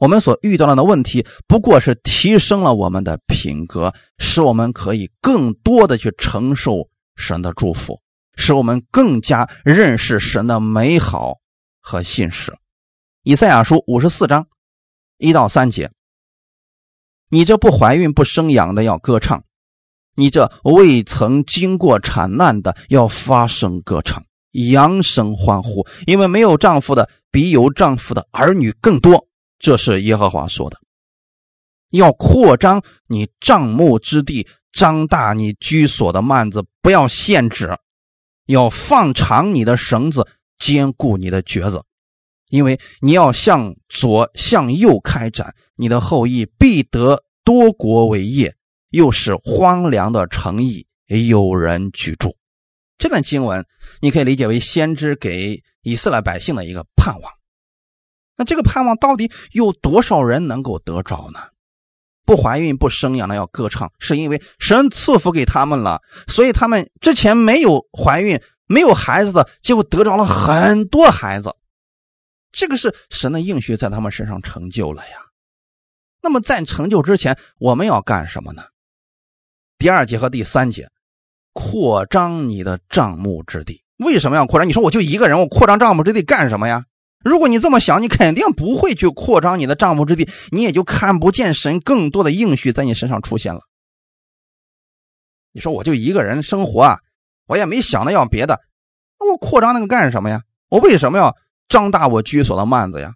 我们所遇到的问题，不过是提升了我们的品格，使我们可以更多的去承受神的祝福，使我们更加认识神的美好和信实。以赛亚书五十四章一到三节：你这不怀孕不生养的要歌唱，你这未曾经过产难的要发声歌唱，扬声欢呼，因为没有丈夫的比有丈夫的儿女更多。这是耶和华说的，要扩张你帐幕之地，张大你居所的幔子，不要限制，要放长你的绳子，坚固你的橛子，因为你要向左向右开展，你的后裔必得多国为业，又是荒凉的城邑有人居住。这段经文你可以理解为先知给以色列百姓的一个盼望。那这个盼望到底有多少人能够得着呢？不怀孕不生养的要歌唱，是因为神赐福给他们了，所以他们之前没有怀孕、没有孩子的，结果得着了很多孩子。这个是神的应许在他们身上成就了呀。那么在成就之前，我们要干什么呢？第二节和第三节，扩张你的帐目之地。为什么要扩张？你说我就一个人，我扩张帐目之地干什么呀？如果你这么想，你肯定不会去扩张你的帐幕之地，你也就看不见神更多的应许在你身上出现了。你说我就一个人生活啊，我也没想着要别的，那我扩张那个干什么呀？我为什么要张大我居所的幔子呀？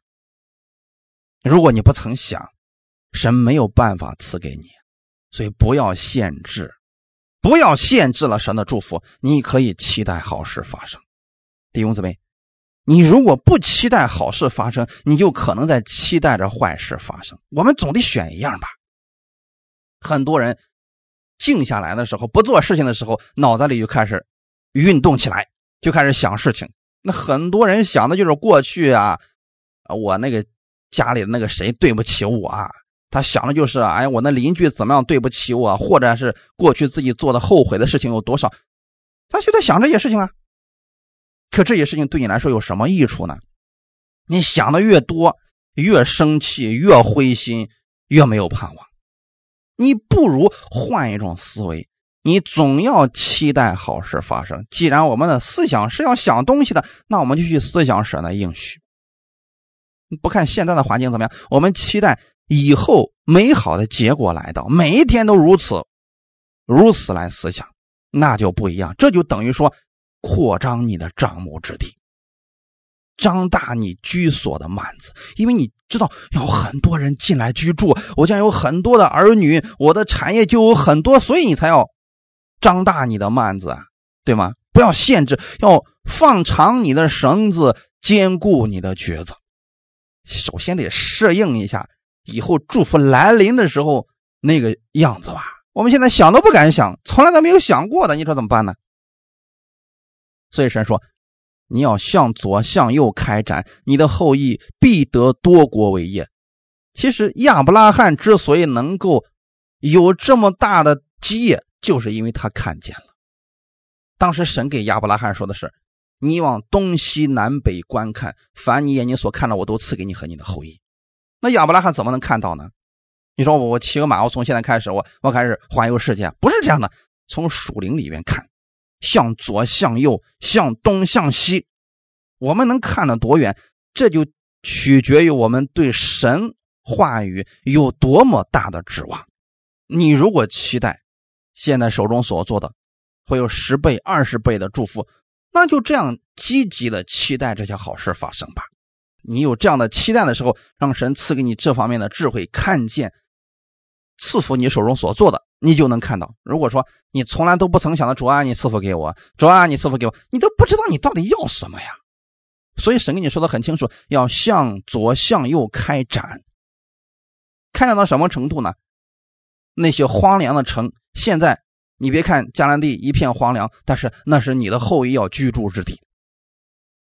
如果你不曾想，神没有办法赐给你，所以不要限制，不要限制了神的祝福，你可以期待好事发生，弟兄姊妹。你如果不期待好事发生，你就可能在期待着坏事发生。我们总得选一样吧。很多人静下来的时候，不做事情的时候，脑子里就开始运动起来，就开始想事情。那很多人想的就是过去啊，我那个家里的那个谁对不起我啊，他想的就是哎，我那邻居怎么样对不起我，或者是过去自己做的后悔的事情有多少，他就在想这些事情啊。可这些事情对你来说有什么益处呢？你想的越多，越生气，越灰心，越没有盼望。你不如换一种思维，你总要期待好事发生。既然我们的思想是要想东西的，那我们就去思想神的应许。不看现在的环境怎么样，我们期待以后美好的结果来到，每一天都如此，如此来思想，那就不一样。这就等于说。扩张你的帐幕之地，张大你居所的幔子，因为你知道有很多人进来居住，我将有很多的儿女，我的产业就有很多，所以你才要张大你的幔子啊，对吗？不要限制，要放长你的绳子，坚固你的橛子。首先得适应一下以后祝福来临的时候那个样子吧。我们现在想都不敢想，从来都没有想过的，你说怎么办呢？所以神说：“你要向左向右开展，你的后裔必得多国为业。”其实亚伯拉罕之所以能够有这么大的基业，就是因为他看见了。当时神给亚伯拉罕说的是：“你往东西南北观看，凡你眼睛所看到，我都赐给你和你的后裔。”那亚伯拉罕怎么能看到呢？你说我我骑个马，我从现在开始，我我开始环游世界，不是这样的。从树林里面看。向左，向右，向东，向西，我们能看得多远？这就取决于我们对神话语有多么大的指望。你如果期待现在手中所做的会有十倍、二十倍的祝福，那就这样积极的期待这些好事发生吧。你有这样的期待的时候，让神赐给你这方面的智慧，看见赐福你手中所做的。你就能看到，如果说你从来都不曾想到主啊，你赐福给我，主啊，你赐福给我，你都不知道你到底要什么呀。所以神跟你说的很清楚，要向左向右开展，开展到什么程度呢？那些荒凉的城，现在你别看迦南地一片荒凉，但是那是你的后裔要居住之地。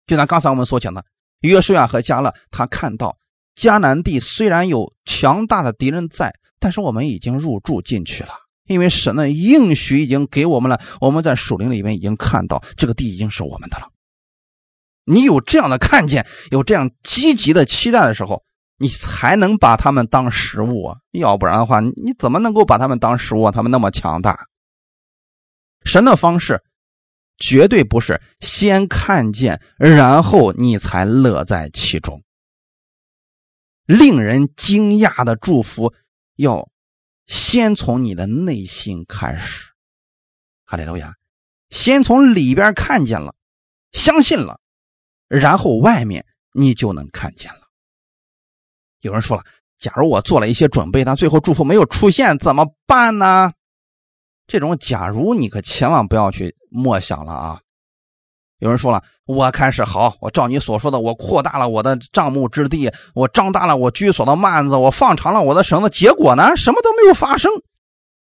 就像刚才我们所讲的，约书亚和加勒，他看到迦南地虽然有强大的敌人在，但是我们已经入住进去了。因为神的应许已经给我们了，我们在树林里面已经看到这个地已经是我们的了。你有这样的看见，有这样积极的期待的时候，你才能把他们当食物啊！要不然的话，你怎么能够把他们当食物啊？他们那么强大。神的方式绝对不是先看见，然后你才乐在其中。令人惊讶的祝福要。先从你的内心开始，哈利路亚！先从里边看见了，相信了，然后外面你就能看见了。有人说了，假如我做了一些准备，但最后祝福没有出现，怎么办呢？这种假如你可千万不要去默想了啊！有人说了，我开始好，我照你所说的，我扩大了我的帐幕之地，我张大了我居所的幔子，我放长了我的绳子，结果呢，什么都没有发生。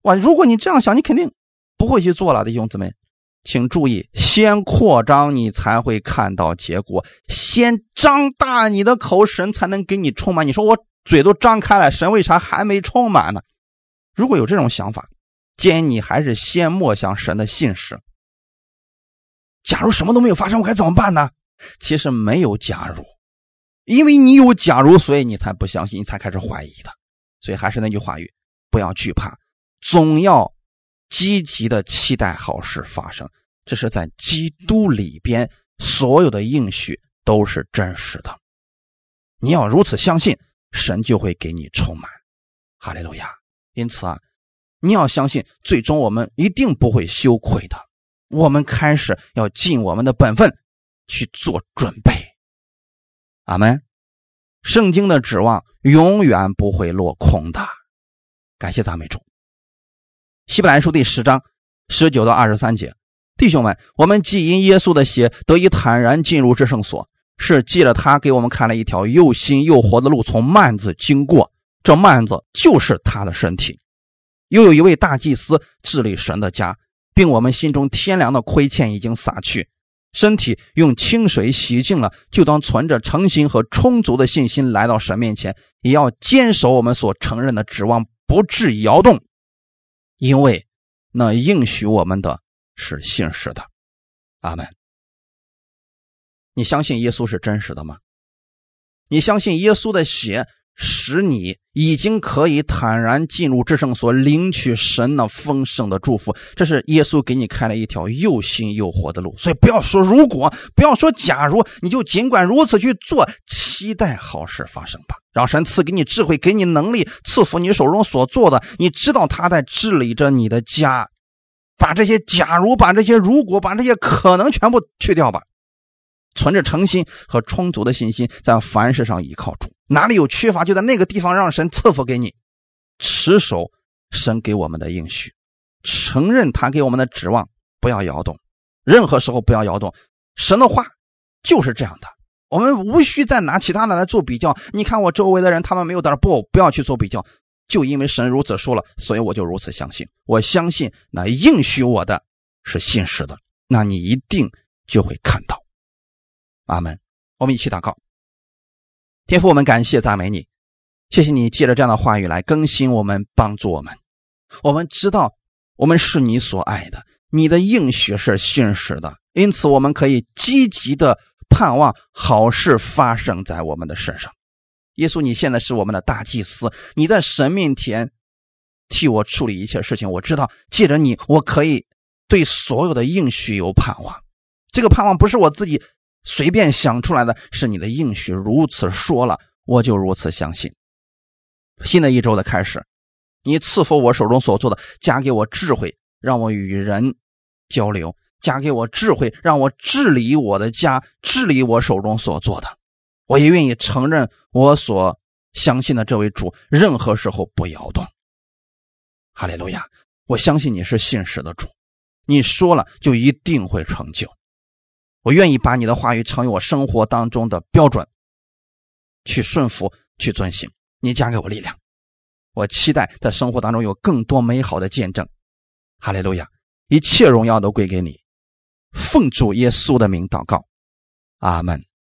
哇，如果你这样想，你肯定不会去做了，弟兄姊妹，请注意，先扩张，你才会看到结果；先张大你的口，神才能给你充满。你说我嘴都张开了，神为啥还没充满呢？如果有这种想法，建议你还是先默想神的信实。假如什么都没有发生，我该怎么办呢？其实没有假如，因为你有假如，所以你才不相信，你才开始怀疑的。所以还是那句话语：不要惧怕，总要积极的期待好事发生。这是在基督里边所有的应许都是真实的。你要如此相信，神就会给你充满。哈利路亚！因此啊，你要相信，最终我们一定不会羞愧的。我们开始要尽我们的本分去做准备，阿门。圣经的指望永远不会落空的，感谢赞美主。希伯来书第十章十九到二十三节，弟兄们，我们既因耶稣的血得以坦然进入至圣所，是借着他给我们开了一条又新又活的路，从幔子经过。这幔子就是他的身体。又有一位大祭司治理神的家，并我们心中天良的亏欠已经洒去，身体用清水洗净了，就当存着诚心和充足的信心来到神面前，也要坚守我们所承认的指望，不致摇动，因为那应许我们的是信实的。阿门。你相信耶稣是真实的吗？你相信耶稣的血使你已经可以坦然进入至圣所，领取神那丰盛的祝福？这是耶稣给你开了一条又新又活的路。所以不要说如果，不要说假如，你就尽管如此去做，期待好事发生吧。让神赐给你智慧，给你能力，赐福你手中所做的。你知道他在治理着你的家，把这些假如，把这些如果，把这些可能全部去掉吧。存着诚心和充足的信心，在凡事上依靠主，哪里有缺乏，就在那个地方让神赐福给你。持守神给我们的应许，承认他给我们的指望，不要摇动，任何时候不要摇动。神的话就是这样的，我们无需再拿其他的来做比较。你看我周围的人，他们没有的，不，不要去做比较。就因为神如此说了，所以我就如此相信。我相信那应许我的是信实的，那你一定就会看到。阿门。我们一起祷告，天父，我们感谢赞美你，谢谢你借着这样的话语来更新我们，帮助我们。我们知道我们是你所爱的，你的应许是信实的，因此我们可以积极的盼望好事发生在我们的身上。耶稣，你现在是我们的大祭司，你在神面前替我处理一切事情。我知道借着你，我可以对所有的应许有盼望。这个盼望不是我自己。随便想出来的是你的应许，如此说了，我就如此相信。新的一周的开始，你赐福我手中所做的，加给我智慧，让我与人交流；加给我智慧，让我治理我的家，治理我手中所做的。我也愿意承认我所相信的这位主，任何时候不摇动。哈利路亚！我相信你是信实的主，你说了就一定会成就。我愿意把你的话语成为我生活当中的标准，去顺服，去遵行。你加给我力量，我期待在生活当中有更多美好的见证。哈利路亚！一切荣耀都归给你，奉主耶稣的名祷告，阿门。